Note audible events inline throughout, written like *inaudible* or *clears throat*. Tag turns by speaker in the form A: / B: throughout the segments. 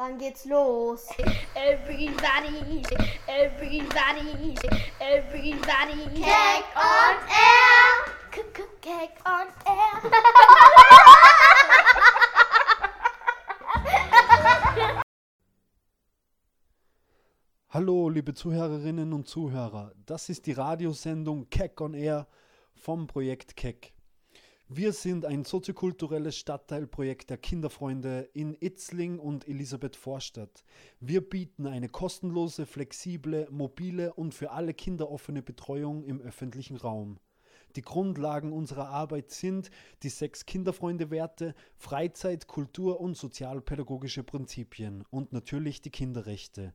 A: Wann geht's los?
B: Everybody, everybody, everybody.
A: Cake on air!
B: Cake on air. *laughs*
C: Hallo, liebe Zuhörerinnen und Zuhörer. Das ist die Radiosendung Keck on Air vom Projekt Keck. Wir sind ein soziokulturelles Stadtteilprojekt der Kinderfreunde in Itzling und Elisabeth Vorstadt. Wir bieten eine kostenlose, flexible, mobile und für alle Kinder offene Betreuung im öffentlichen Raum. Die Grundlagen unserer Arbeit sind die sechs Kinderfreunde-Werte, Freizeit, Kultur und sozialpädagogische Prinzipien und natürlich die Kinderrechte.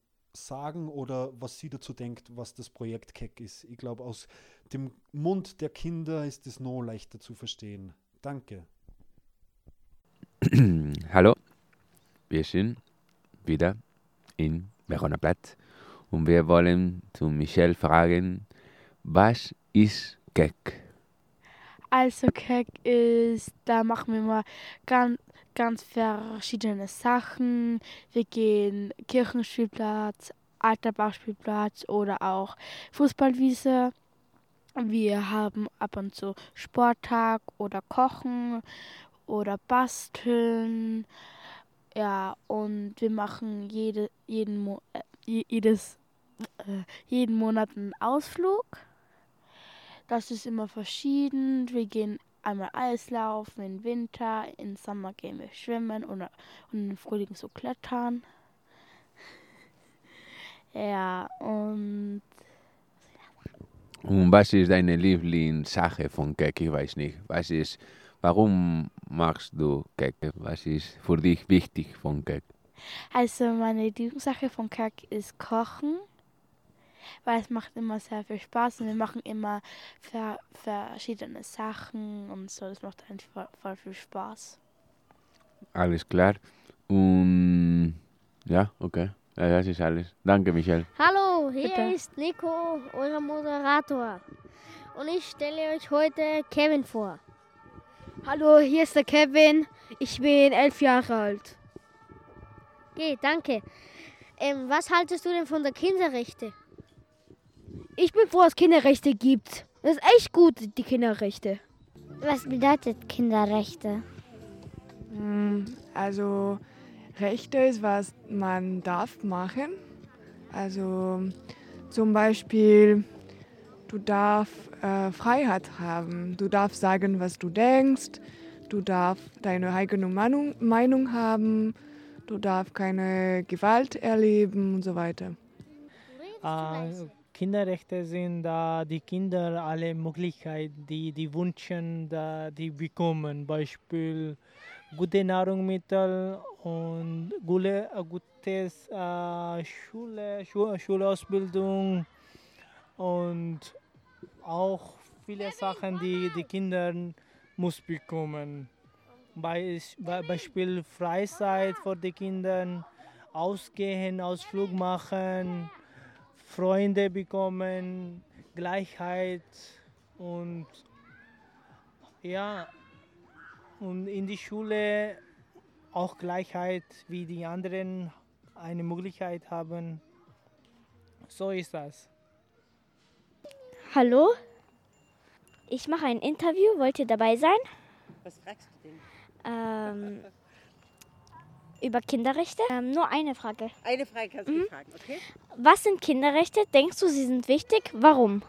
C: sagen oder was sie dazu denkt, was das Projekt Keck ist. Ich glaube, aus dem Mund der Kinder ist es noch leichter zu verstehen. Danke. *clears throat*
D: Hallo, wir sind wieder in Verona Platz und wir wollen zu Michelle fragen, was ist Keck?
E: Also Keck ist, da machen wir mal ganz, ganz verschiedene Sachen. Wir gehen Kirchenspielplatz, Alterbachspielplatz oder auch Fußballwiese. Wir haben ab und zu Sporttag oder Kochen oder Basteln. Ja, und wir machen jede, jeden, Mo äh, jedes, äh, jeden Monat einen Ausflug. Das ist immer verschieden. Wir gehen einmal Eislaufen im Winter, im Sommer gehen wir schwimmen und, und im Frühling so klettern. *laughs* Ja, und.
D: Und was ist deine Lieblingssache von Keck? Ich weiß nicht. Was ist, warum machst du Keck? Was ist für dich wichtig von Keck?
E: Also, meine Lieblingssache von Keck ist Kochen. Weil es macht immer sehr viel Spaß und wir machen immer ver verschiedene Sachen und so. Das macht einfach voll, voll viel Spaß.
D: Alles klar. Und ja, okay. Ja, das ist alles. Danke, Michelle.
A: Hallo, hier
E: Bitte.
A: ist Nico, euer Moderator. Und ich stelle euch heute Kevin vor.
F: Hallo, hier ist der Kevin. Ich bin elf Jahre alt.
A: Okay, danke. Ähm, was haltest du denn von der Kinderrechte?
F: Ich bin froh, dass es Kinderrechte gibt. Das ist echt gut, die Kinderrechte.
A: Was bedeutet Kinderrechte?
G: Mm, Also Rechte ist, was man darf machen. Also zum Beispiel, du darfst äh, Freiheit haben. Du darfst sagen, was du denkst. Du darfst deine eigene Meinung, Meinung haben. Du darfst keine Gewalt erleben und so weiter.
H: Äh, Kinderrechte sind da die Kinder alle Möglichkeiten, die die wünschen, da die bekommen. Beispiel gute Nahrungsmittel und gute, äh, gutes äh, Schule, Schu Schulausbildung und auch viele Sachen, die die Kinder muss bekommen. Beis- Be Beispiel Freizeit für die Kinder, ausgehen, Ausflug machen, Freunde bekommen, Gleichheit und ja, und in die Schule auch Gleichheit wie die anderen eine Möglichkeit haben. So ist das.
F: Hallo? Ich mache ein Interview. Wollt ihr dabei sein?
I: Was fragst du denn?
F: Ähm, *laughs* über Kinderrechte? Ähm, nur eine Frage.
I: Eine Frage kannst du
F: Mhm.
I: fragen, okay?
F: Was sind Kinderrechte? Denkst du, sie sind wichtig? Warum?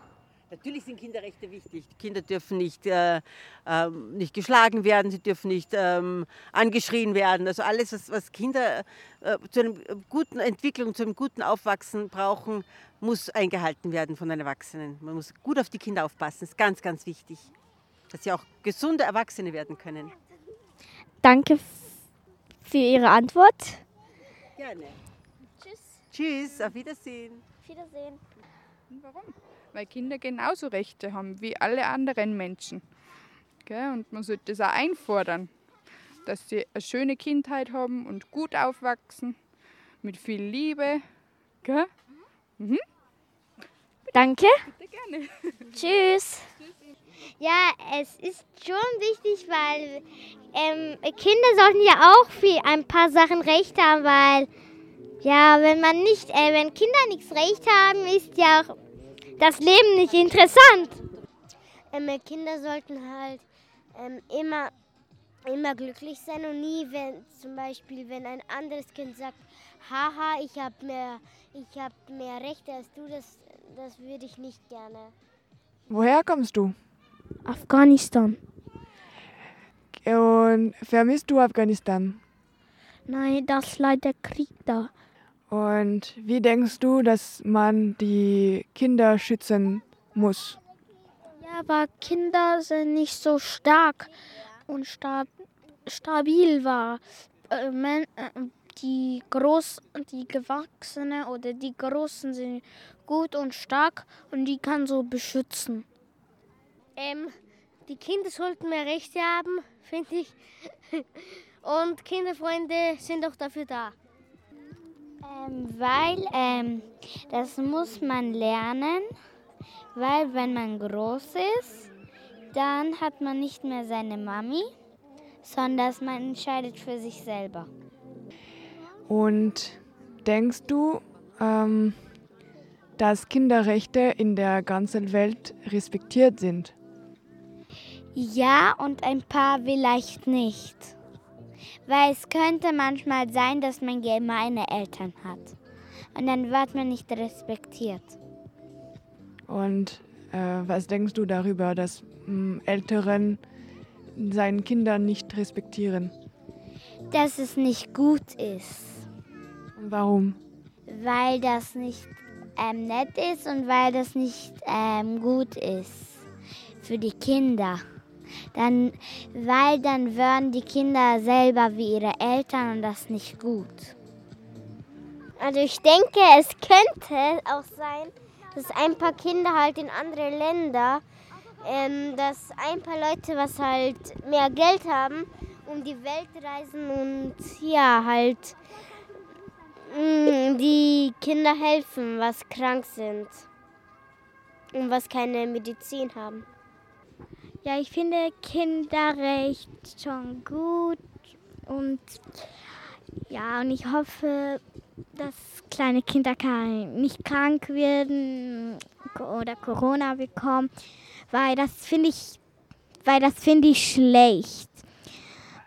I: Natürlich sind Kinderrechte wichtig. Die Kinder dürfen nicht, äh, ähm, nicht geschlagen werden, sie dürfen nicht ähm, angeschrien werden. Also alles, was, was Kinder äh, zu einer guten Entwicklung, zu einem guten Aufwachsen brauchen, muss eingehalten werden von den Erwachsenen. Man muss gut auf die Kinder aufpassen. Das ist ganz, ganz wichtig. Dass sie auch gesunde Erwachsene werden können.
F: Danke für Ihre Antwort.
I: Gerne. Tschüss. Tschüss, auf Wiedersehen.
J: Auf Wiedersehen.
K: Warum? Weil Kinder genauso Rechte haben wie alle anderen Menschen. Gell? Und man sollte das auch einfordern, dass sie eine schöne Kindheit haben und gut aufwachsen, mit viel Liebe. Gell? Mhm.
J: Danke.
K: Bitte gerne.
A: Tschüss. Ja, es ist schon wichtig, weil ähm, Kinder sollten ja auch für ein paar Sachen Recht haben, weil ja, wenn man nicht, äh, wenn Kinder nichts Recht haben, ist ja auch das Leben nicht interessant. Ähm, Kinder sollten halt ähm, immer, immer glücklich sein und nie, wenn zum Beispiel, wenn ein anderes Kind sagt, haha, ich habe mehr, ich habe mehr Rechte als du, das, das würde ich nicht gerne.
G: Woher kommst du?
B: Afghanistan.
G: Und vermisst du Afghanistan?
B: Nein, das ist leider Krieg da.
G: Und wie denkst du, dass man die Kinder schützen muss?
B: Ja, aber Kinder sind nicht so stark und stab stabil war. Äh, äh, die groß, die Gewachsene oder die Großen sind gut und stark und die kann so beschützen.
A: Ähm, die Kinder sollten mehr Rechte haben, *laughs* finde ich. Und Kinderfreunde sind auch dafür da.
L: Ähm, weil ähm, das muss man lernen, weil wenn man groß ist, dann hat man nicht mehr seine Mami, sondern man entscheidet für sich selber.
G: Und denkst du, ähm, dass Kinderrechte in der ganzen Welt respektiert sind?
L: Ja, und ein paar vielleicht nicht. Weil es könnte manchmal sein, dass man gemeine Eltern hat. Und dann wird man nicht respektiert.
G: Und äh, was denkst du darüber, dass mh, Älteren seinen Kindern nicht respektieren?
L: Dass es nicht gut ist.
G: Warum?
L: Weil das nicht ähm, nett ist und weil das nicht ähm, gut ist für die Kinder. Dann, weil dann würden die Kinder selber wie ihre Eltern und das nicht gut.
A: Also ich denke, es könnte auch sein, dass ein paar Kinder halt in andere Länder, ähm, dass ein paar Leute, was halt mehr Geld haben, um die Welt reisen und ja, halt mh, die Kinder helfen, was krank sind und was keine Medizin haben.
B: Ja, ich finde Kinderrecht schon gut und ja, und ich hoffe, dass kleine Kinder nicht krank werden oder Corona bekommen, weil das finde ich, weil das finde ich schlecht,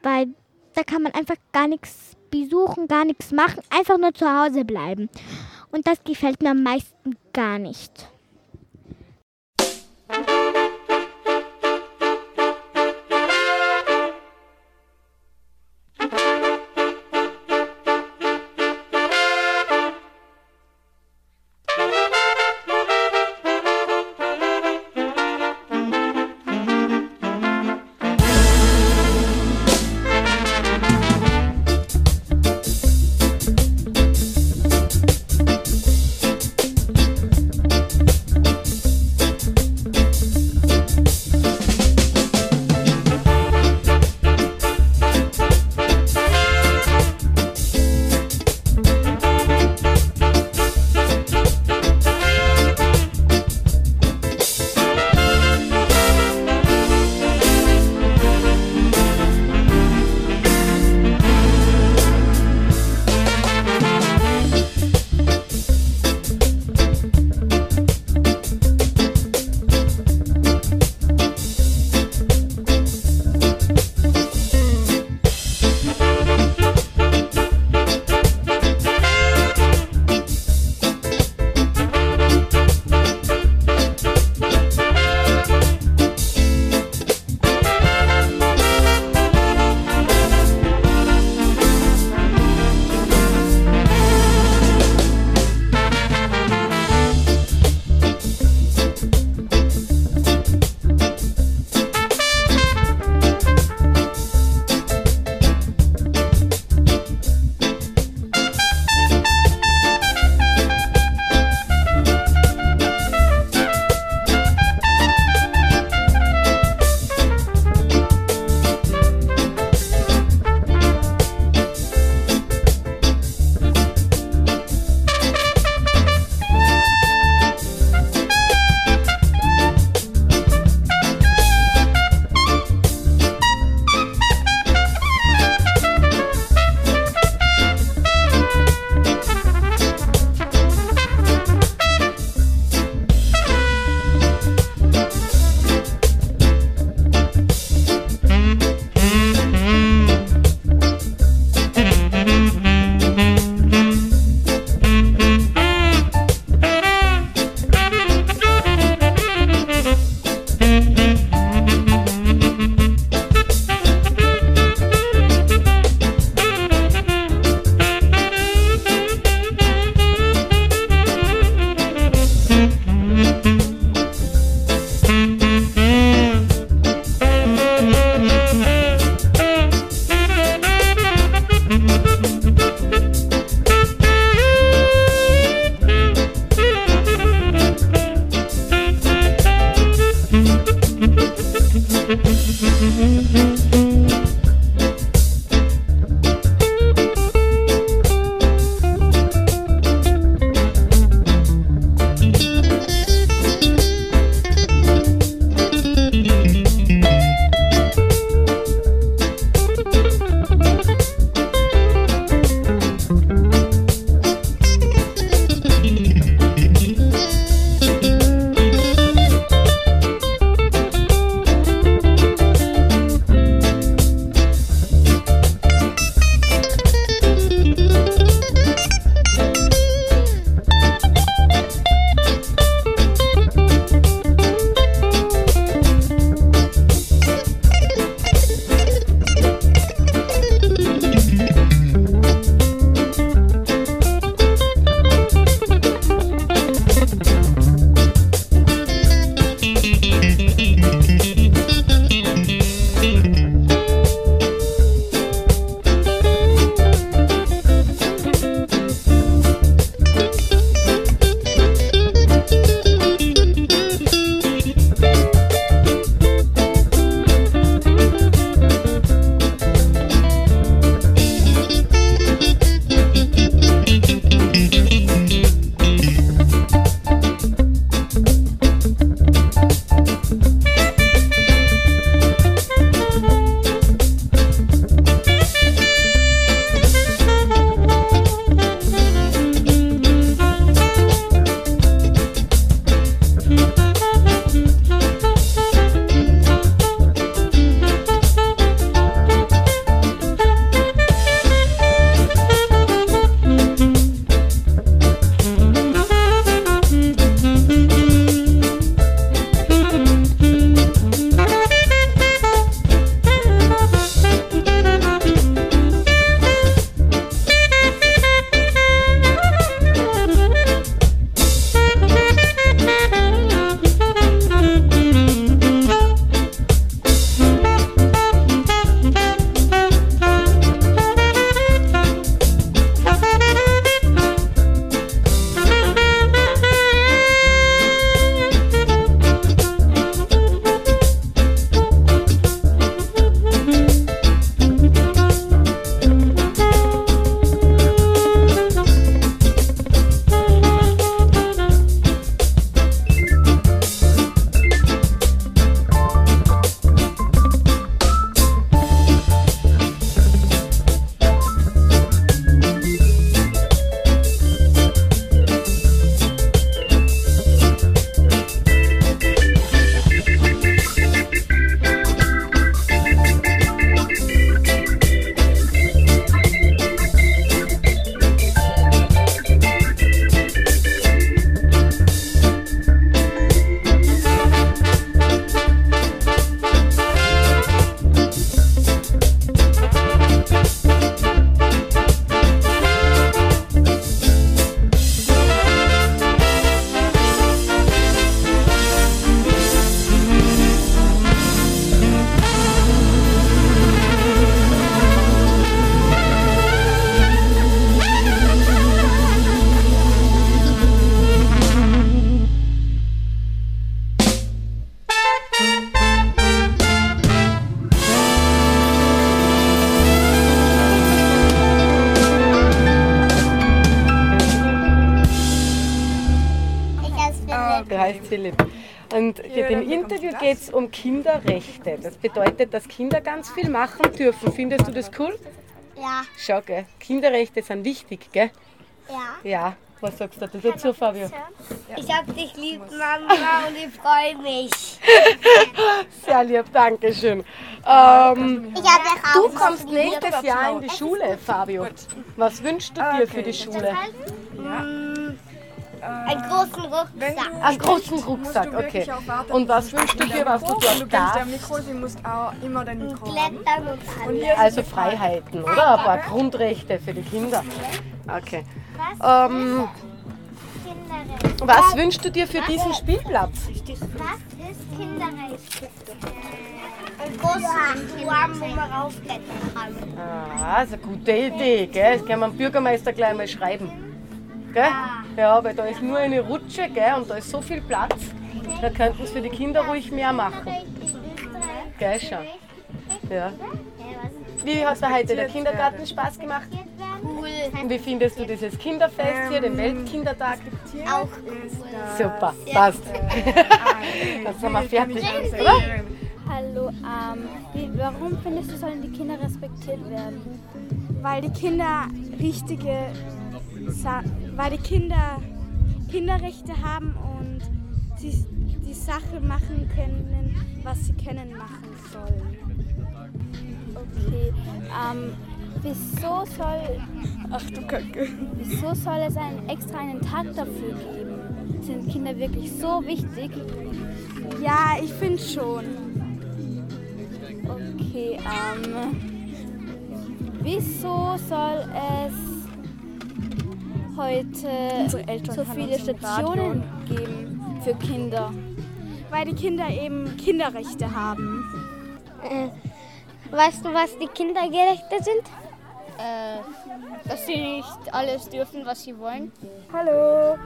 B: weil da kann man einfach gar nichts besuchen, gar nichts machen, einfach nur zu Hause bleiben und das gefällt mir am meisten gar nicht.
M: Geht es um Kinderrechte. Das bedeutet, dass Kinder ganz viel machen dürfen. Findest du das cool?
F: Ja.
M: Schau, gell? Kinderrechte sind wichtig, gell?
F: Ja.
M: Ja. Was sagst du dazu, Fabio?
F: Ich hab dich lieb, Mama, und ich freue mich. *laughs*
M: Sehr lieb, danke schön. Ähm, du kommst nächstes Jahr in die Schule, Fabio. Was wünschst du dir für die Schule?
F: Einen großen Rucksack.
M: Einen großen Rucksack, okay. Und was wünschst du dir, was du dort darfst?
N: Mikro, sie muss auch immer dein Mikro
F: alles.
M: Also Freiheiten, oder? Ein paar Grundrechte für die Kinder. Okay. Ähm, was wünschst du dir für diesen Spielplatz?
F: Was ist Kinderrecht? Ein großer Turm, wo man raufklettern kann.
M: Ah, das ist eine gute Idee, gell? Das wir dem Bürgermeister gleich mal schreiben. Gell? Ja, weil da ist nur eine Rutsche, gell? Und da ist so viel Platz. Da könnten es für die Kinder ruhig mehr machen. Gell, schon. Ja. Wie hat da heute der Kindergarten Spaß gemacht?
F: Cool.
M: Und wie findest du dieses Kinderfest hier, den Weltkindertag?
F: Auch
M: Super, passt. *laughs* Dann sind wir fertig, oder?
O: Hallo, ähm, warum findest du, sollen die Kinder respektiert werden?
P: weil die Kinder richtige, weil die Kinder Kinderrechte haben und sie die Sache machen können, was sie können machen sollen.
O: Okay, ähm, wieso soll,
P: Ach du Kacke.
O: wieso soll es einen, extra einen Tag dafür geben? Sind Kinder wirklich so wichtig?
P: Ja, ich finde schon.
O: Okay, ähm, wieso soll es heute so viele Stationen geben für Kinder?
P: Weil die Kinder eben Kinderrechte haben.
L: Äh, weißt du, was die Kindergerechte sind?
O: Äh, dass sie nicht alles dürfen, was sie wollen.
P: Hallo,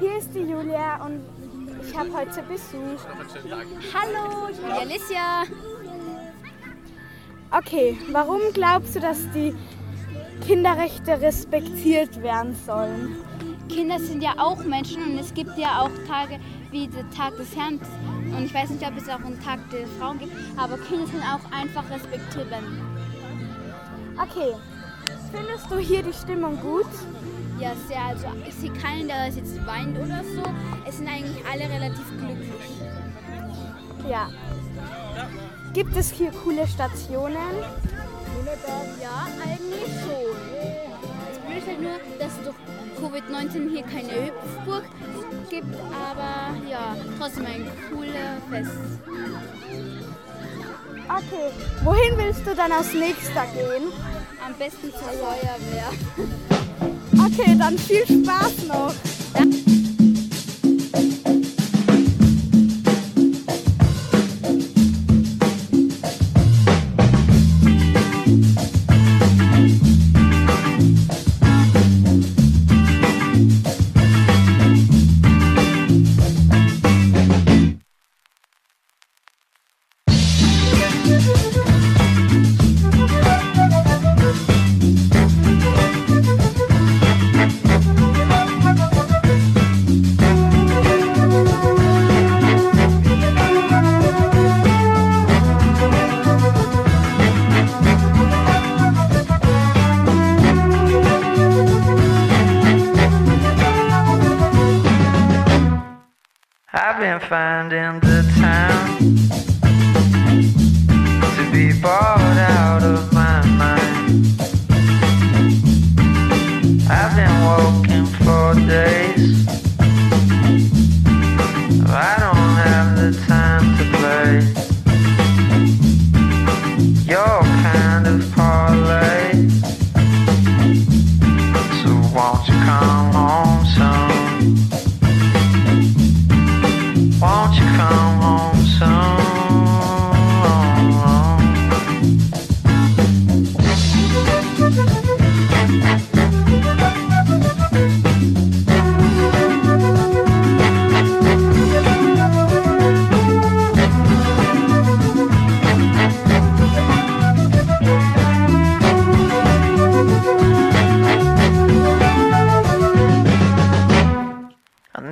P: hier ist die Julia und ich habe heute Besuch.
O: Hallo, ich bin die Alicia.
P: Okay, warum glaubst du, dass die Kinderrechte respektiert werden sollen?
O: Kinder sind ja auch Menschen und es gibt ja auch Tage wie der Tag des Herrn. Und ich weiß nicht, ob es auch einen Tag der Frauen gibt, aber Kinder sind auch einfach respektiert werden.
P: Okay, findest du hier die Stimmung gut?
O: Ja, sehr. Also ich sehe keinen, der das jetzt weint oder so. Es sind eigentlich alle relativ glücklich.
P: Ja. Gibt es hier coole Stationen?
O: Ja, eigentlich schon. Das Blöde ist halt nur, dass es durch Covid-19 hier keine Hüpfburg gibt, aber ja, trotzdem ein cooler Fest.
P: Okay, wohin willst du dann als nächster gehen?
O: Am besten zur Feuerwehr.
P: Okay, dann viel Spaß noch.
Q: Been finding the time to be bored out of my mind. I've been walking for days.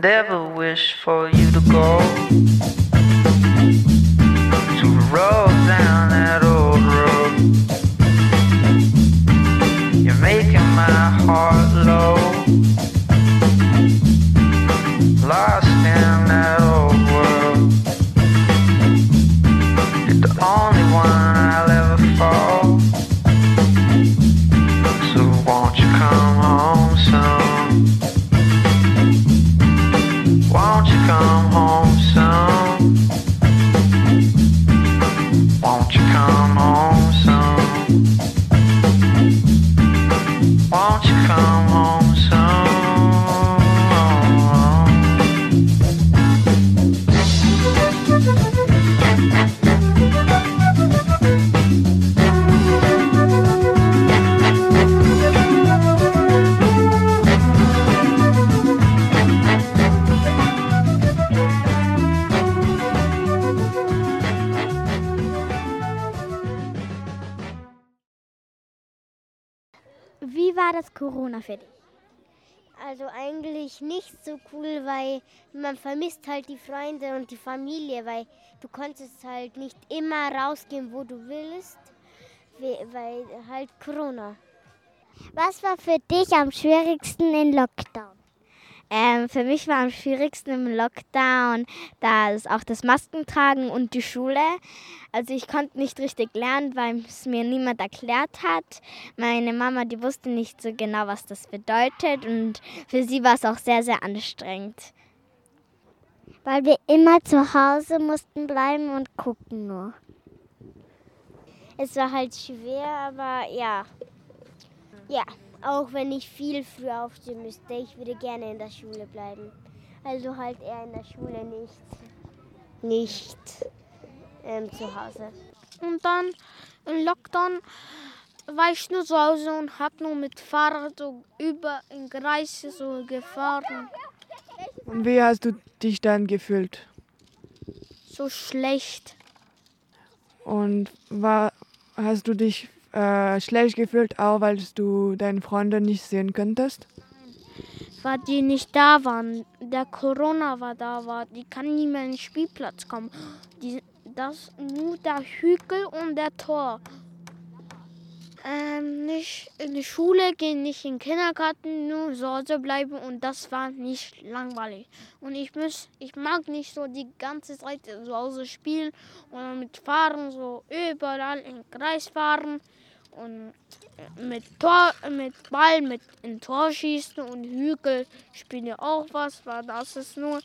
Q: Ever wish for you to go
F: war das Corona für dich?
A: Also eigentlich nicht so cool, weil man vermisst halt die Freunde und die Familie, weil du konntest halt nicht immer rausgehen, wo du willst, we- weil halt Corona.
F: Was war für dich am schwierigsten im Lockdown?
B: Ähm, für mich war am schwierigsten im Lockdown das auch das Maskentragen und die Schule. Also ich konnte nicht richtig lernen, weil es mir niemand erklärt hat. Meine Mama, die wusste nicht so genau, was das bedeutet und für sie war es auch sehr, sehr anstrengend.
F: Weil wir immer zu Hause mussten bleiben und gucken nur.
A: Es war halt schwer, aber ja. Ja, auch wenn ich viel früher aufstehen müsste, ich würde gerne in der Schule bleiben. Also halt eher in der Schule nicht. Nicht ähm, zu Hause.
R: Und dann im Lockdown war ich nur zu Hause und hab nur mit Fahrrad so über in Kreis so gefahren.
G: Und wie hast du dich dann gefühlt?
R: So schlecht.
G: Und war, hast du dich äh, schlecht gefühlt, auch weil du deine Freunde nicht sehen könntest?
R: Weil die nicht da waren. Der Corona war da, war. Die kann nie mehr in den Spielplatz kommen. Die, das nur der Hügel und der Tor. Ähm, nicht in die Schule gehen, nicht in den Kindergarten, nur zu Hause bleiben und das war nicht langweilig. Und ich muss, ich mag nicht so die ganze Zeit zu Hause spielen oder mit Fahren so überall im Kreis fahren und mit Tor, mit Ball mit in Tor schießen und Hügel spielen ja auch was, weil das ist nur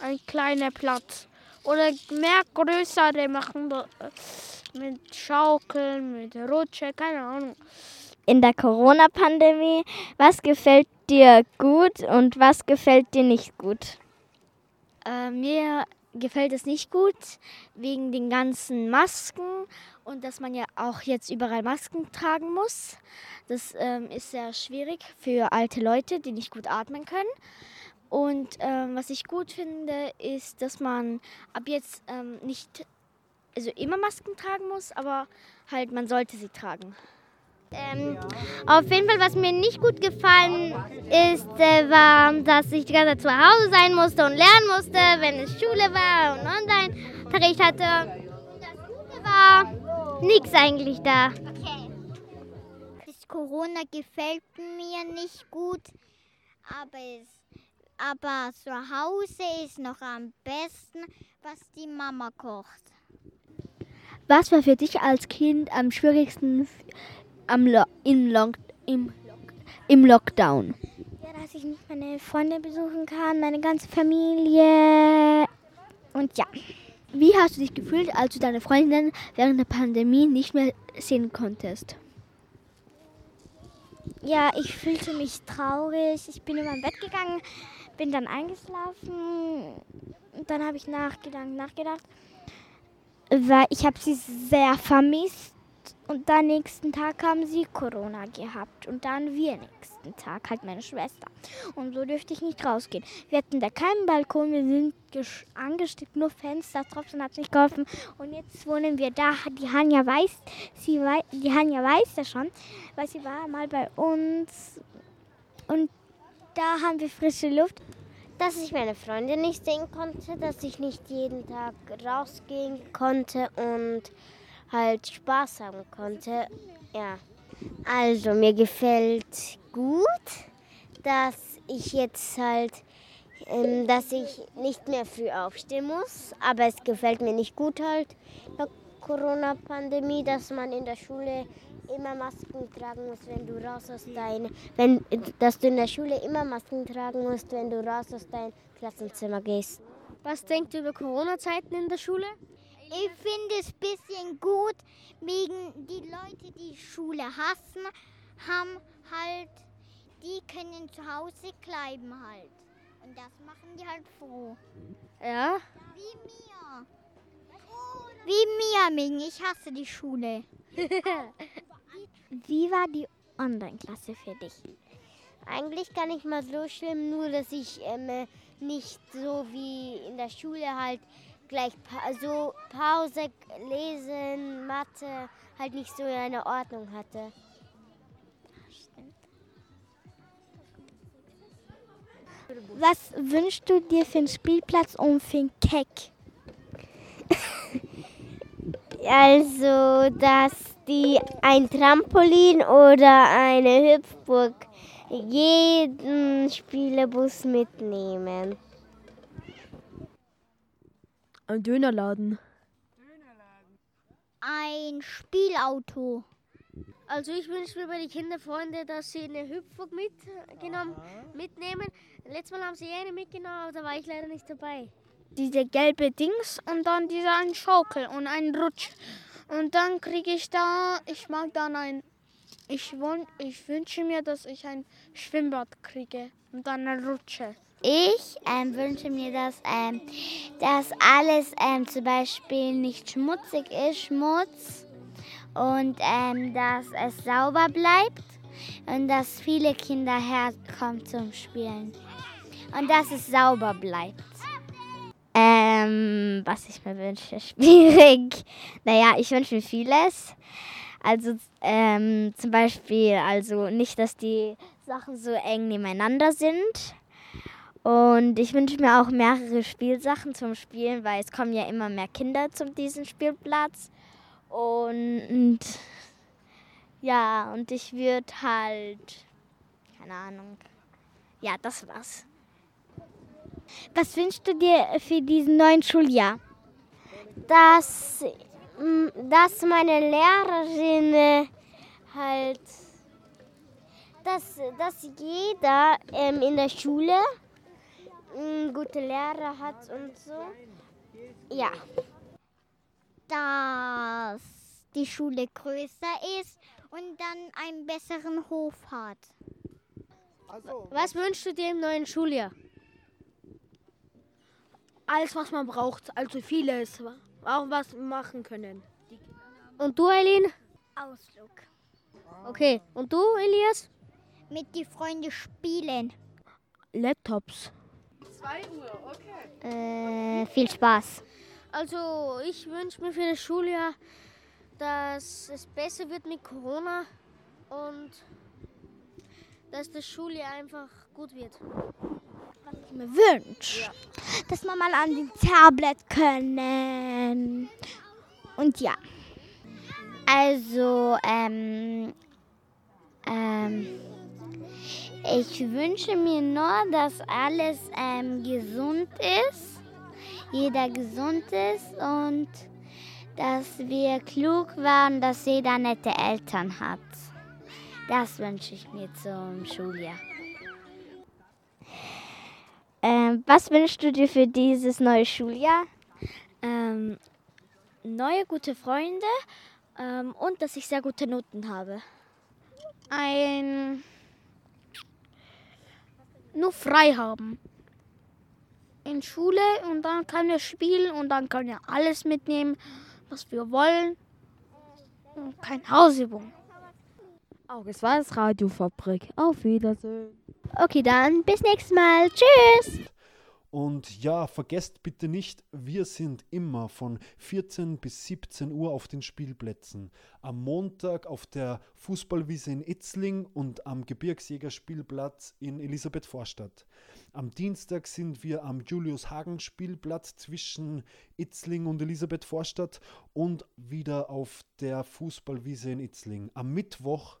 R: ein kleiner Platz. Oder mehr größere machen äh, mit Schaukeln, mit Rutsche, keine Ahnung.
B: In der Corona-Pandemie, was gefällt dir gut und was gefällt dir nicht gut?
J: Äh, mir gefällt es nicht gut wegen den ganzen Masken und dass man ja auch jetzt überall Masken tragen muss. Das ähm, ist sehr schwierig für alte Leute, die nicht gut atmen können. Und ähm, was ich gut finde, ist, dass man ab jetzt ähm, nicht also immer Masken tragen muss, aber halt man sollte sie tragen.
A: Ähm, auf jeden Fall, was mir nicht gut gefallen ist, äh, war, dass ich die ganze Zeit zu Hause sein musste und lernen musste, wenn es Schule war und Online-Unterricht hatte. Das Gute war nichts eigentlich da.
F: Das Corona gefällt mir nicht gut, aber, es, aber zu Hause ist noch am besten, was die Mama kocht.
J: Was war für dich als Kind am schwierigsten am Lo im, Lock im, im Lockdown?
F: Ja, dass ich nicht meine Freunde besuchen kann, meine ganze Familie. Und ja.
J: Wie hast du dich gefühlt, als du deine Freundin während der Pandemie nicht mehr sehen konntest?
F: Ja, ich fühlte mich traurig. Ich bin in mein Bett gegangen, bin dann eingeschlafen. Und dann habe ich nachgedacht, nachgedacht. Weil ich habe sie sehr vermisst. Und dann nächsten Tag haben sie Corona gehabt. Und dann wir nächsten Tag, halt meine Schwester. Und so dürfte ich nicht rausgehen. Wir hatten da keinen Balkon, wir sind angesteckt, nur Fenster, trotzdem hat nicht geholfen. Und jetzt wohnen wir da. Die Hanja weiß, sie wei die Hanja weiß ja schon, weil sie war mal bei uns. Und da haben wir frische Luft.
A: Dass ich meine Freunde nicht sehen konnte, dass ich nicht jeden Tag rausgehen konnte und halt Spaß haben konnte. Ja. Also mir gefällt gut, dass ich jetzt halt, ähm, dass ich nicht mehr früh aufstehen muss. Aber es gefällt mir nicht gut halt Corona-Pandemie, dass man in der Schule immer Masken tragen musst, wenn du raus aus dein, wenn, dass du in der Schule immer Masken tragen musst, wenn du raus aus dein Klassenzimmer gehst.
R: Was denkt ihr über Corona-Zeiten in der Schule?
F: Ich finde es ein bisschen gut, wegen die Leute, die Schule hassen, haben halt, die können zu Hause bleiben halt. Und das machen die halt froh.
R: Ja?
F: Wie mir. Wie mir, Ming. Ich hasse die Schule. *laughs*
A: Wie war die Online-Klasse für dich? Eigentlich gar nicht mal so schlimm, nur dass ich ähm, nicht so wie in der Schule halt gleich pa so Pause, Lesen, Mathe halt nicht so in einer Ordnung hatte.
F: Was wünschst du dir für einen Spielplatz und für einen Keck?
A: Also, dass die ein Trampolin oder eine Hüpfburg jeden Spielebus mitnehmen.
S: Ein Dönerladen.
F: Ein Spielauto.
R: Also ich wünsche mir bei den Kinderfreunde, dass sie eine Hüpfburg mitgenommen, mitnehmen. Letztes Mal haben sie eine mitgenommen, aber da war ich leider nicht dabei. Diese gelbe Dings und dann dieser ein Schaukel und ein Rutsch. Und dann kriege ich da, ich mag dann ein, ich, wun, ich wünsche mir, dass ich ein Schwimmbad kriege und dann eine Rutsche.
L: Ich ähm, wünsche mir, dass, ähm, dass alles ähm, zum Beispiel nicht schmutzig ist, Schmutz, und ähm, dass es sauber bleibt und dass viele Kinder herkommen zum Spielen und dass es sauber bleibt.
B: Ähm, was ich mir wünsche, *laughs* schwierig. Naja, ich wünsche mir vieles. Also ähm, zum Beispiel, also nicht, dass die Sachen so eng nebeneinander sind. Und ich wünsche mir auch mehrere Spielsachen zum Spielen, weil es kommen ja immer mehr Kinder zu diesem Spielplatz. Und ja, und ich würde halt, keine Ahnung, ja, das war's.
F: Was wünschst du dir für diesen neuen Schuljahr?
A: Dass, dass meine Lehrerin halt, dass, dass jeder ähm, in der Schule ähm, gute Lehrer hat und so. Ja.
F: Dass die Schule größer ist und dann einen besseren Hof hat.
R: Was wünschst du dir im neuen Schuljahr?
S: Alles, was man braucht, also vieles. Auch was wir machen können.
R: Und du, Eileen?
F: Ausflug.
R: Okay. Und du, Elias?
F: Mit die Freunde spielen.
S: Laptops.
K: 2 Uhr, okay.
A: Äh, viel Spaß.
R: Also, ich wünsche mir für das Schuljahr, dass es besser wird mit Corona und dass das Schuljahr einfach gut wird.
F: Was ich mir wünsche, dass wir mal an den Tablet können. Und ja.
L: Also, ähm, ähm, ich wünsche mir nur, dass alles ähm, gesund ist, jeder gesund ist und dass wir klug waren, dass jeder nette Eltern hat. Das wünsche ich mir zum Schuljahr.
B: Ähm, was wünschst du dir für dieses neue Schuljahr?
J: Ähm, neue gute Freunde ähm, und dass ich sehr gute Noten habe.
R: Ein. Nur frei haben. In Schule und dann kann wir spielen und dann können wir alles mitnehmen, was wir wollen. Und kein Hausübung.
S: Auch es war das Radiofabrik. Auf Wiedersehen.
B: Okay, dann bis nächstes Mal. Tschüss.
C: Und ja, vergesst bitte nicht, wir sind immer von 14 bis 17 Uhr auf den Spielplätzen. Am Montag auf der Fußballwiese in Itzling und am Gebirgsjägerspielplatz in Elisabeth-Vorstadt. Am Dienstag sind wir am Julius-Hagen-Spielplatz zwischen Itzling und Elisabeth-Vorstadt und wieder auf der Fußballwiese in Itzling. Am Mittwoch